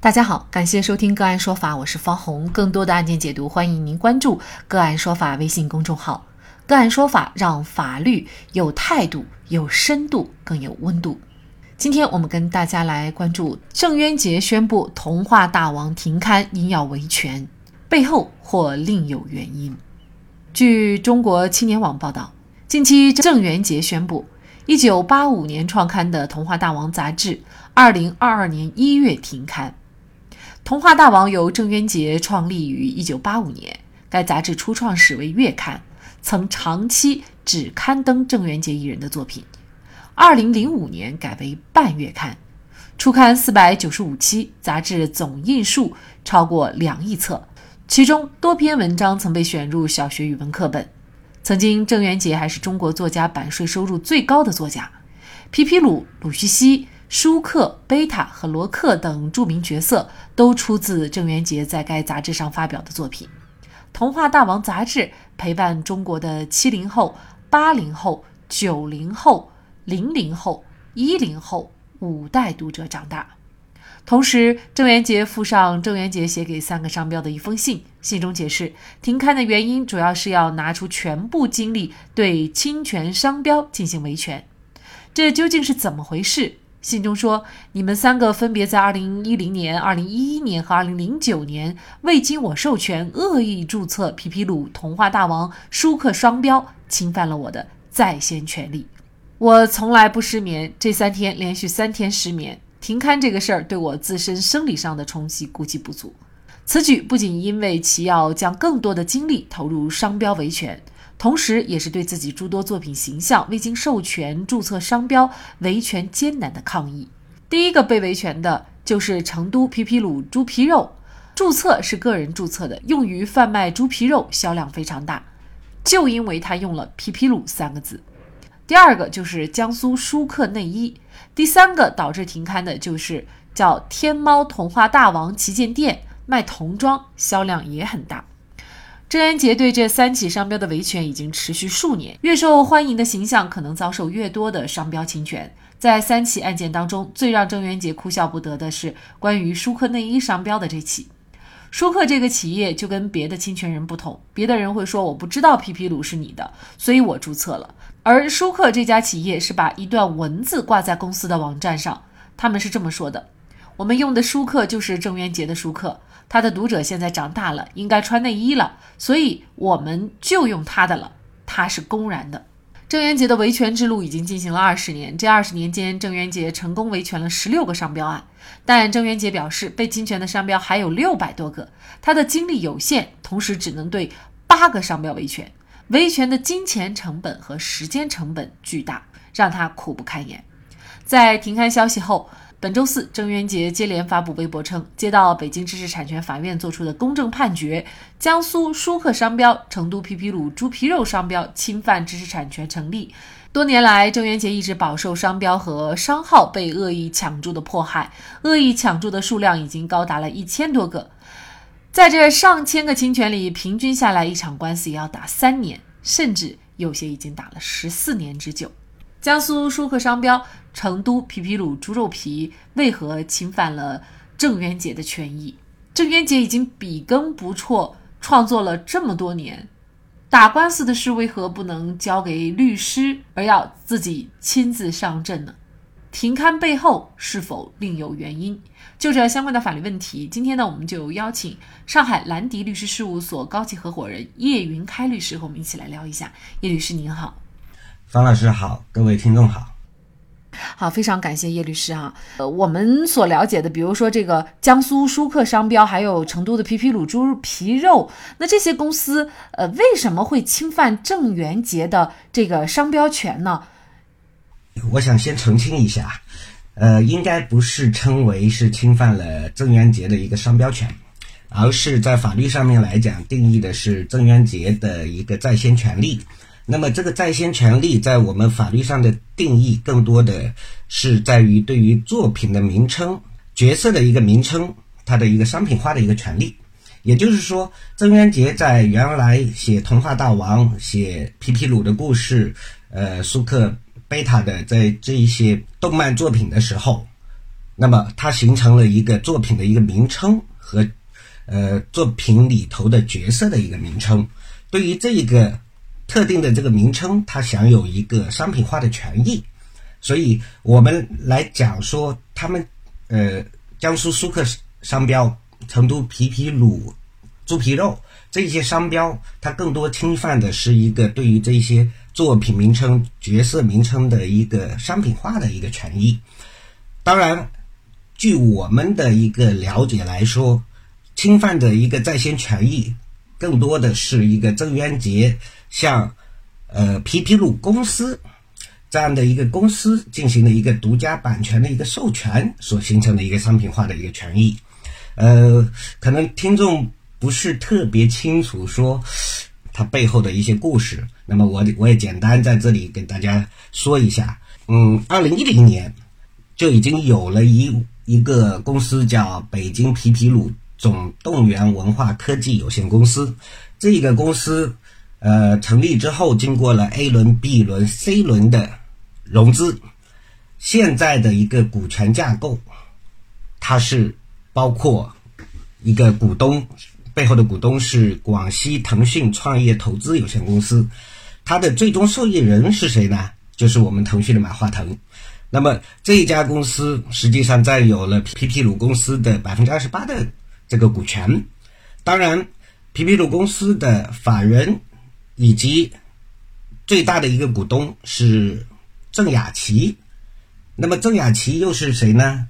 大家好，感谢收听个案说法，我是方红。更多的案件解读，欢迎您关注个案说法微信公众号。个案说法让法律有态度、有深度、更有温度。今天我们跟大家来关注郑渊洁宣布童话大王停刊，因要维权，背后或另有原因。据中国青年网报道，近期郑渊洁宣布。一九八五年创刊的《童话大王》杂志，二零二二年一月停刊。《童话大王》由郑渊洁创立于一九八五年，该杂志初创时为月刊，曾长期只刊登郑渊洁一人的作品。二零零五年改为半月刊，初刊四百九十五期，杂志总印数超过两亿册，其中多篇文章曾被选入小学语文课本。曾经，郑渊洁还是中国作家版税收入最高的作家。皮皮鲁、鲁西西、舒克、贝塔和罗克等著名角色都出自郑渊洁在该杂志上发表的作品。《童话大王》杂志陪伴中国的七零后、八零后、九零后、零零后、一零后五代读者长大。同时，郑渊洁附上郑渊洁写给三个商标的一封信，信中解释停刊的原因主要是要拿出全部精力对侵权商标进行维权。这究竟是怎么回事？信中说，你们三个分别在2010年、2011年和2009年未经我授权恶意注册“皮皮鲁”“童话大王”“舒克”双标，侵犯了我的在先权利。我从来不失眠，这三天连续三天失眠。停刊这个事儿对我自身生理上的冲击估计不足。此举不仅因为其要将更多的精力投入商标维权，同时也是对自己诸多作品形象未经授权注册商标维权艰难的抗议。第一个被维权的就是成都皮皮鲁猪皮肉，注册是个人注册的，用于贩卖猪皮肉，销量非常大，就因为他用了皮皮鲁三个字。第二个就是江苏舒克内衣。第三个导致停刊的就是叫天猫童话大王旗舰店卖童装，销量也很大。郑渊洁对这三起商标的维权已经持续数年，越受欢迎的形象可能遭受越多的商标侵权。在三起案件当中，最让郑渊洁哭笑不得的是关于舒克内衣商标的这起。舒克这个企业就跟别的侵权人不同，别的人会说我不知道皮皮鲁是你的，所以我注册了。而舒克这家企业是把一段文字挂在公司的网站上，他们是这么说的：“我们用的舒克就是郑渊洁的舒克，他的读者现在长大了，应该穿内衣了，所以我们就用他的了。他是公然的。”郑渊洁的维权之路已经进行了二十年，这二十年间，郑渊洁成功维权了十六个商标案，但郑渊洁表示，被侵权的商标还有六百多个，他的精力有限，同时只能对八个商标维权。维权的金钱成本和时间成本巨大，让他苦不堪言。在停刊消息后，本周四，郑渊洁接连发布微博称，接到北京知识产权法院作出的公正判决，江苏舒克商标、成都皮皮鲁猪皮肉商标侵犯知识产权成立。多年来，郑渊洁一直饱受商标和商号被恶意抢注的迫害，恶意抢注的数量已经高达了一千多个。在这上千个侵权里，平均下来一场官司也要打三年，甚至有些已经打了十四年之久。江苏舒克商标、成都皮皮鲁猪肉皮为何侵犯了郑渊洁的权益？郑渊洁已经笔耕不辍，创作了这么多年，打官司的事为何不能交给律师，而要自己亲自上阵呢？停刊背后是否另有原因？就这相关的法律问题，今天呢，我们就邀请上海兰迪律师事务所高级合伙人叶云开律师和我们一起来聊一下。叶律师您好，方老师好，各位听众好。好，非常感谢叶律师啊。呃，我们所了解的，比如说这个江苏舒克商标，还有成都的皮皮鲁猪皮肉，那这些公司，呃，为什么会侵犯郑渊洁的这个商标权呢？我想先澄清一下，呃，应该不是称为是侵犯了郑渊洁的一个商标权，而是在法律上面来讲定义的是郑渊洁的一个在先权利。那么这个在先权利在我们法律上的定义，更多的是在于对于作品的名称、角色的一个名称，它的一个商品化的一个权利。也就是说，郑渊洁在原来写《童话大王》、写皮皮鲁的故事，呃，苏克。贝塔的在这一些动漫作品的时候，那么它形成了一个作品的一个名称和呃作品里头的角色的一个名称。对于这一个特定的这个名称，它享有一个商品化的权益。所以我们来讲说，他们呃，江苏苏克商标、成都皮皮卤猪皮肉这些商标，它更多侵犯的是一个对于这些作品名称、角色名称的一个商品化的一个权益。当然，据我们的一个了解来说，侵犯的一个在先权益，更多的是一个郑渊洁向呃皮皮鲁公司。这样的一个公司进行了一个独家版权的一个授权，所形成的一个商品化的一个权益，呃，可能听众不是特别清楚说它背后的一些故事，那么我我也简单在这里给大家说一下。嗯，二零一零年就已经有了一一个公司叫北京皮皮鲁总动员文化科技有限公司，这个公司呃成立之后，经过了 A 轮、B 轮、C 轮的。融资，现在的一个股权架构，它是包括一个股东背后的股东是广西腾讯创业投资有限公司，它的最终受益人是谁呢？就是我们腾讯的马化腾。那么这一家公司实际上占有了皮皮鲁公司的百分之二十八的这个股权。当然，皮皮鲁公司的法人以及最大的一个股东是。郑雅琪，那么郑雅琪又是谁呢？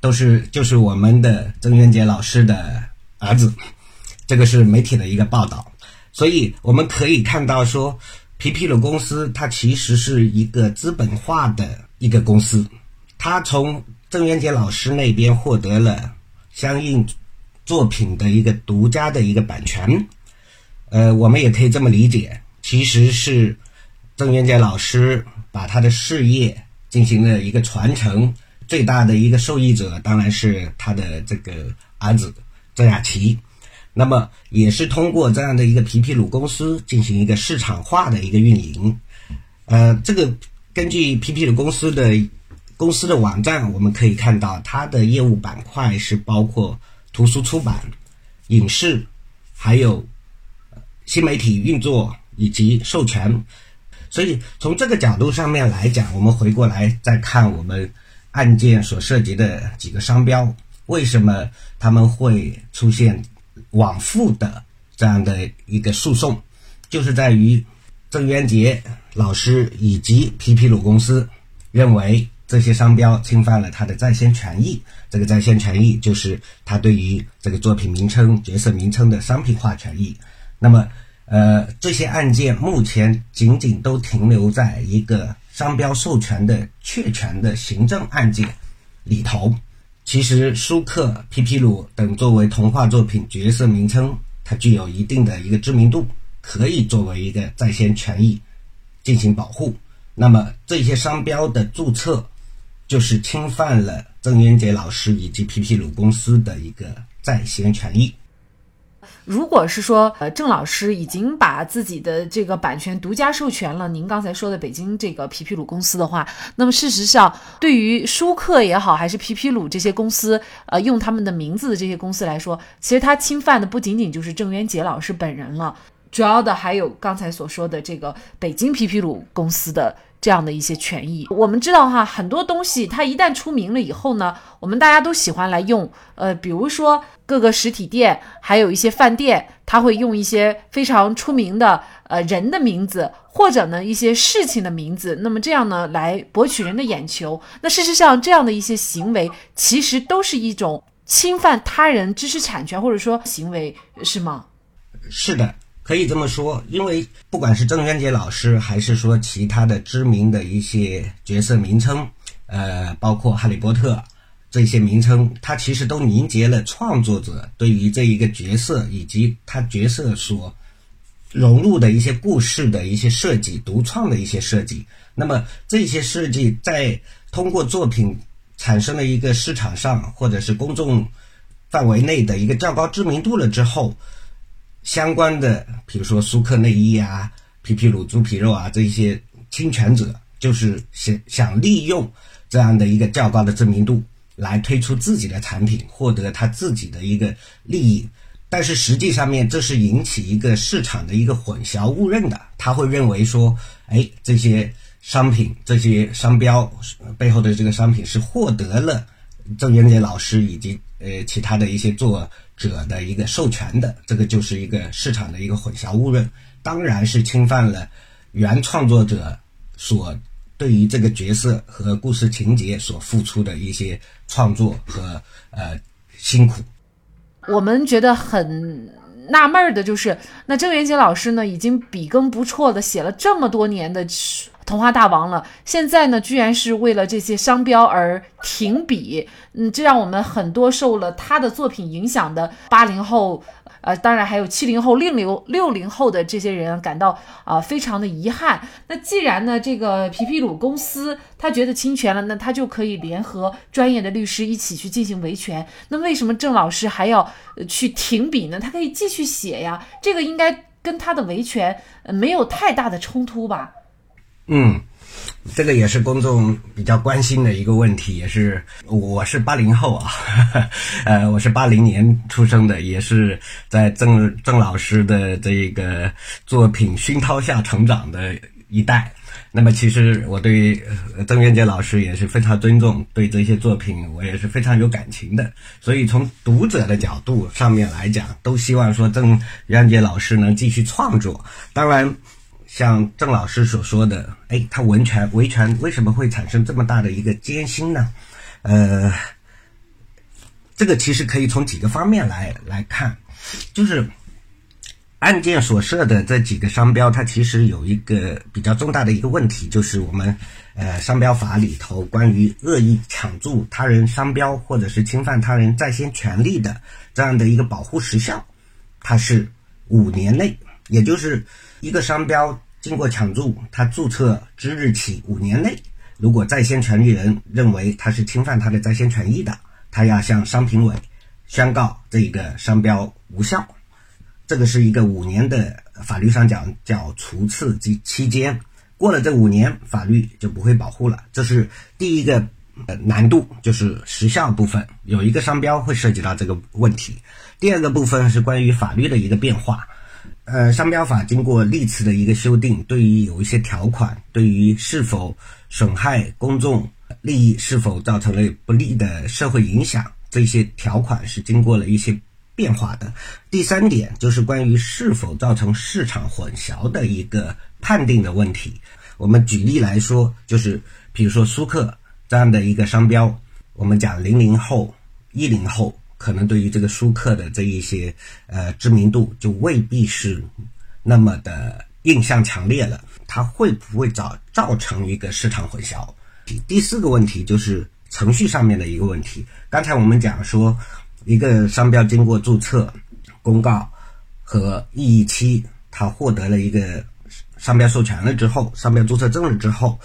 都是就是我们的郑渊洁老师的儿子，这个是媒体的一个报道，所以我们可以看到说，皮皮鲁公司它其实是一个资本化的一个公司，它从郑渊洁老师那边获得了相应作品的一个独家的一个版权，呃，我们也可以这么理解，其实是郑渊洁老师。把他的事业进行了一个传承，最大的一个受益者当然是他的这个儿子郑雅琪。那么也是通过这样的一个皮皮鲁公司进行一个市场化的一个运营。呃，这个根据皮皮鲁公司的公司的网站，我们可以看到它的业务板块是包括图书出版、影视，还有新媒体运作以及授权。所以从这个角度上面来讲，我们回过来再看我们案件所涉及的几个商标，为什么他们会出现往复的这样的一个诉讼，就是在于郑渊洁老师以及皮皮鲁公司认为这些商标侵犯了他的在先权益。这个在先权益就是他对于这个作品名称、角色名称的商品化权益。那么。呃，这些案件目前仅仅都停留在一个商标授权的确权的行政案件里头。其实，舒克、皮皮鲁等作为童话作品角色名称，它具有一定的一个知名度，可以作为一个在先权益进行保护。那么，这些商标的注册就是侵犯了郑渊洁老师以及皮皮鲁公司的一个在先权益。如果是说，呃，郑老师已经把自己的这个版权独家授权了，您刚才说的北京这个皮皮鲁公司的话，那么事实上，对于舒克也好，还是皮皮鲁这些公司，呃，用他们的名字的这些公司来说，其实他侵犯的不仅仅就是郑渊洁老师本人了，主要的还有刚才所说的这个北京皮皮鲁公司的。这样的一些权益，我们知道哈，很多东西它一旦出名了以后呢，我们大家都喜欢来用。呃，比如说各个实体店，还有一些饭店，他会用一些非常出名的呃人的名字，或者呢一些事情的名字，那么这样呢来博取人的眼球。那事实上，这样的一些行为其实都是一种侵犯他人知识产权或者说行为，是吗？是的。可以这么说，因为不管是郑渊洁老师，还是说其他的知名的一些角色名称，呃，包括哈利波特这些名称，它其实都凝结了创作者对于这一个角色以及他角色所融入的一些故事的一些设计、独创的一些设计。那么这些设计在通过作品产生了一个市场上或者是公众范围内的一个较高知名度了之后。相关的，比如说舒克内衣啊、皮皮鲁猪皮肉啊，这一些侵权者就是想想利用这样的一个较高的知名度，来推出自己的产品，获得他自己的一个利益。但是实际上面，这是引起一个市场的一个混淆误认的。他会认为说，哎，这些商品、这些商标背后的这个商品是获得了郑渊洁老师以及呃其他的一些作者的一个授权的，这个就是一个市场的一个混淆误认，当然是侵犯了原创作者所对于这个角色和故事情节所付出的一些创作和呃辛苦。我们觉得很纳闷儿的就是，那郑渊洁老师呢，已经笔耕不辍的写了这么多年的童话大王了，现在呢，居然是为了这些商标而停笔，嗯，这让我们很多受了他的作品影响的八零后。呃，当然还有七零后、六零六零后的这些人感到啊非常的遗憾。那既然呢，这个皮皮鲁公司他觉得侵权了，那他就可以联合专业的律师一起去进行维权。那为什么郑老师还要去停笔呢？他可以继续写呀，这个应该跟他的维权没有太大的冲突吧？嗯。这个也是公众比较关心的一个问题，也是我是八零后啊，呃，我是八零年出生的，也是在郑郑老师的这个作品熏陶下成长的一代。那么，其实我对郑渊洁老师也是非常尊重，对这些作品我也是非常有感情的。所以，从读者的角度上面来讲，都希望说郑渊洁老师能继续创作。当然。像郑老师所说的，哎，他维权维权为什么会产生这么大的一个艰辛呢？呃，这个其实可以从几个方面来来看，就是案件所涉的这几个商标，它其实有一个比较重大的一个问题，就是我们呃商标法里头关于恶意抢注他人商标或者是侵犯他人在先权利的这样的一个保护时效，它是五年内，也就是一个商标。经过抢注，他注册之日起五年内，如果在先权利人认为他是侵犯他的在先权益的，他要向商评委宣告这个商标无效。这个是一个五年的法律上讲叫除次及期间，过了这五年，法律就不会保护了。这是第一个呃难度，就是时效部分有一个商标会涉及到这个问题。第二个部分是关于法律的一个变化。呃，商标法经过历次的一个修订，对于有一些条款，对于是否损害公众利益，是否造成了不利的社会影响，这些条款是经过了一些变化的。第三点就是关于是否造成市场混淆的一个判定的问题。我们举例来说，就是比如说舒克这样的一个商标，我们讲零零后、一零后。可能对于这个舒克的这一些呃知名度就未必是那么的印象强烈了，它会不会造造成一个市场混淆？第四个问题就是程序上面的一个问题。刚才我们讲说，一个商标经过注册、公告和异议期，它获得了一个商标授权了之后，商标注册证了之后，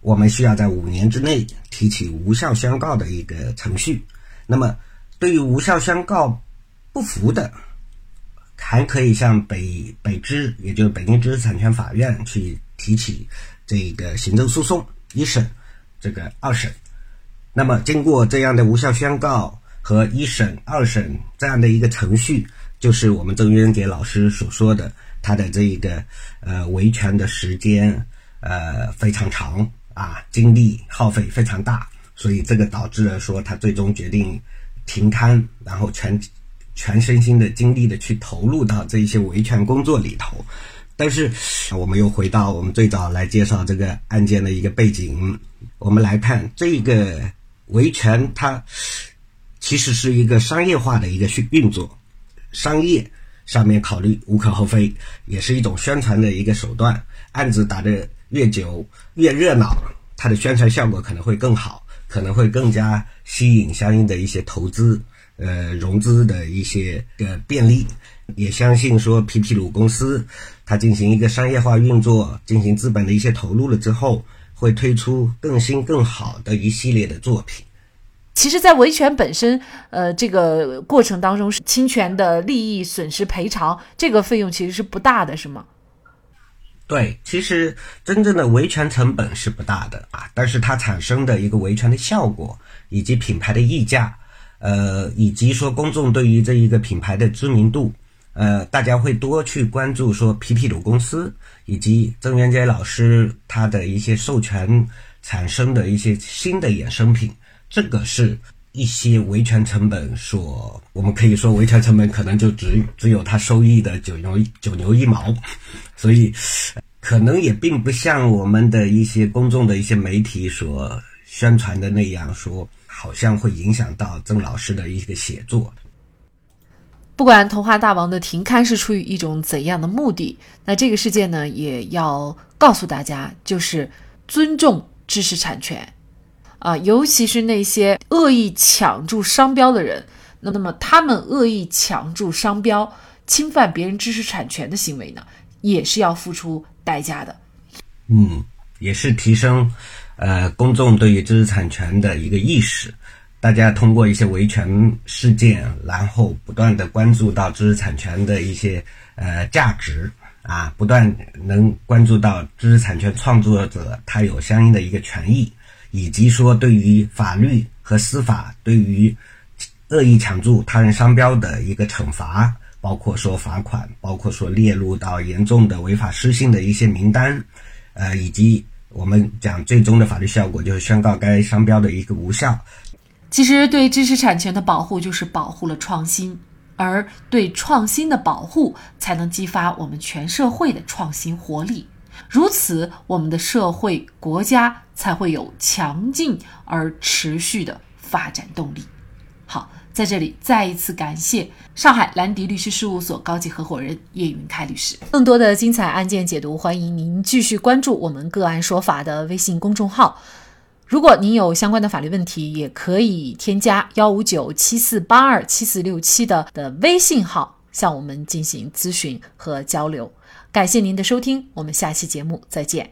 我们需要在五年之内提起无效宣告的一个程序。那么对于无效宣告不服的，还可以向北北知，也就是北京知识产权法院去提起这个行政诉讼，一审、这个二审。那么经过这样的无效宣告和一审、二审这样的一个程序，就是我们郑渊洁老师所说的，他的这一个呃维权的时间呃非常长啊，精力耗费非常大，所以这个导致了说他最终决定。停刊，然后全全身心的精力的去投入到这一些维权工作里头，但是我们又回到我们最早来介绍这个案件的一个背景，我们来看这个维权，它其实是一个商业化的一个运运作，商业上面考虑无可厚非，也是一种宣传的一个手段，案子打得越久越热闹，它的宣传效果可能会更好。可能会更加吸引相应的一些投资，呃，融资的一些的便利，也相信说皮皮鲁公司它进行一个商业化运作，进行资本的一些投入了之后，会推出更新更好的一系列的作品。其实，在维权本身，呃，这个过程当中，侵权的利益损失赔偿这个费用其实是不大的，是吗？对，其实真正的维权成本是不大的啊，但是它产生的一个维权的效果，以及品牌的溢价，呃，以及说公众对于这一个品牌的知名度，呃，大家会多去关注说皮皮鲁公司以及郑渊洁老师他的一些授权产生的一些新的衍生品，这个是一些维权成本所，我们可以说维权成本可能就只只有它收益的九牛九牛一毛。所以，可能也并不像我们的一些公众的一些媒体所宣传的那样，说好像会影响到郑老师的一个写作。不管童话大王的停刊是出于一种怎样的目的，那这个事件呢，也要告诉大家，就是尊重知识产权啊，尤其是那些恶意抢注商标的人，那么他们恶意抢注商标、侵犯别人知识产权的行为呢？也是要付出代价的，嗯，也是提升，呃，公众对于知识产权的一个意识。大家通过一些维权事件，然后不断的关注到知识产权的一些呃价值啊，不断能关注到知识产权创作者他有相应的一个权益，以及说对于法律和司法对于恶意抢注他人商标的一个惩罚。包括说罚款，包括说列入到严重的违法失信的一些名单，呃，以及我们讲最终的法律效果就是宣告该商标的一个无效。其实对知识产权的保护就是保护了创新，而对创新的保护才能激发我们全社会的创新活力，如此我们的社会国家才会有强劲而持续的发展动力。好。在这里再一次感谢上海兰迪律师事务所高级合伙人叶云开律师。更多的精彩案件解读，欢迎您继续关注我们“个案说法”的微信公众号。如果您有相关的法律问题，也可以添加幺五九七四八二七四六七的的微信号向我们进行咨询和交流。感谢您的收听，我们下期节目再见。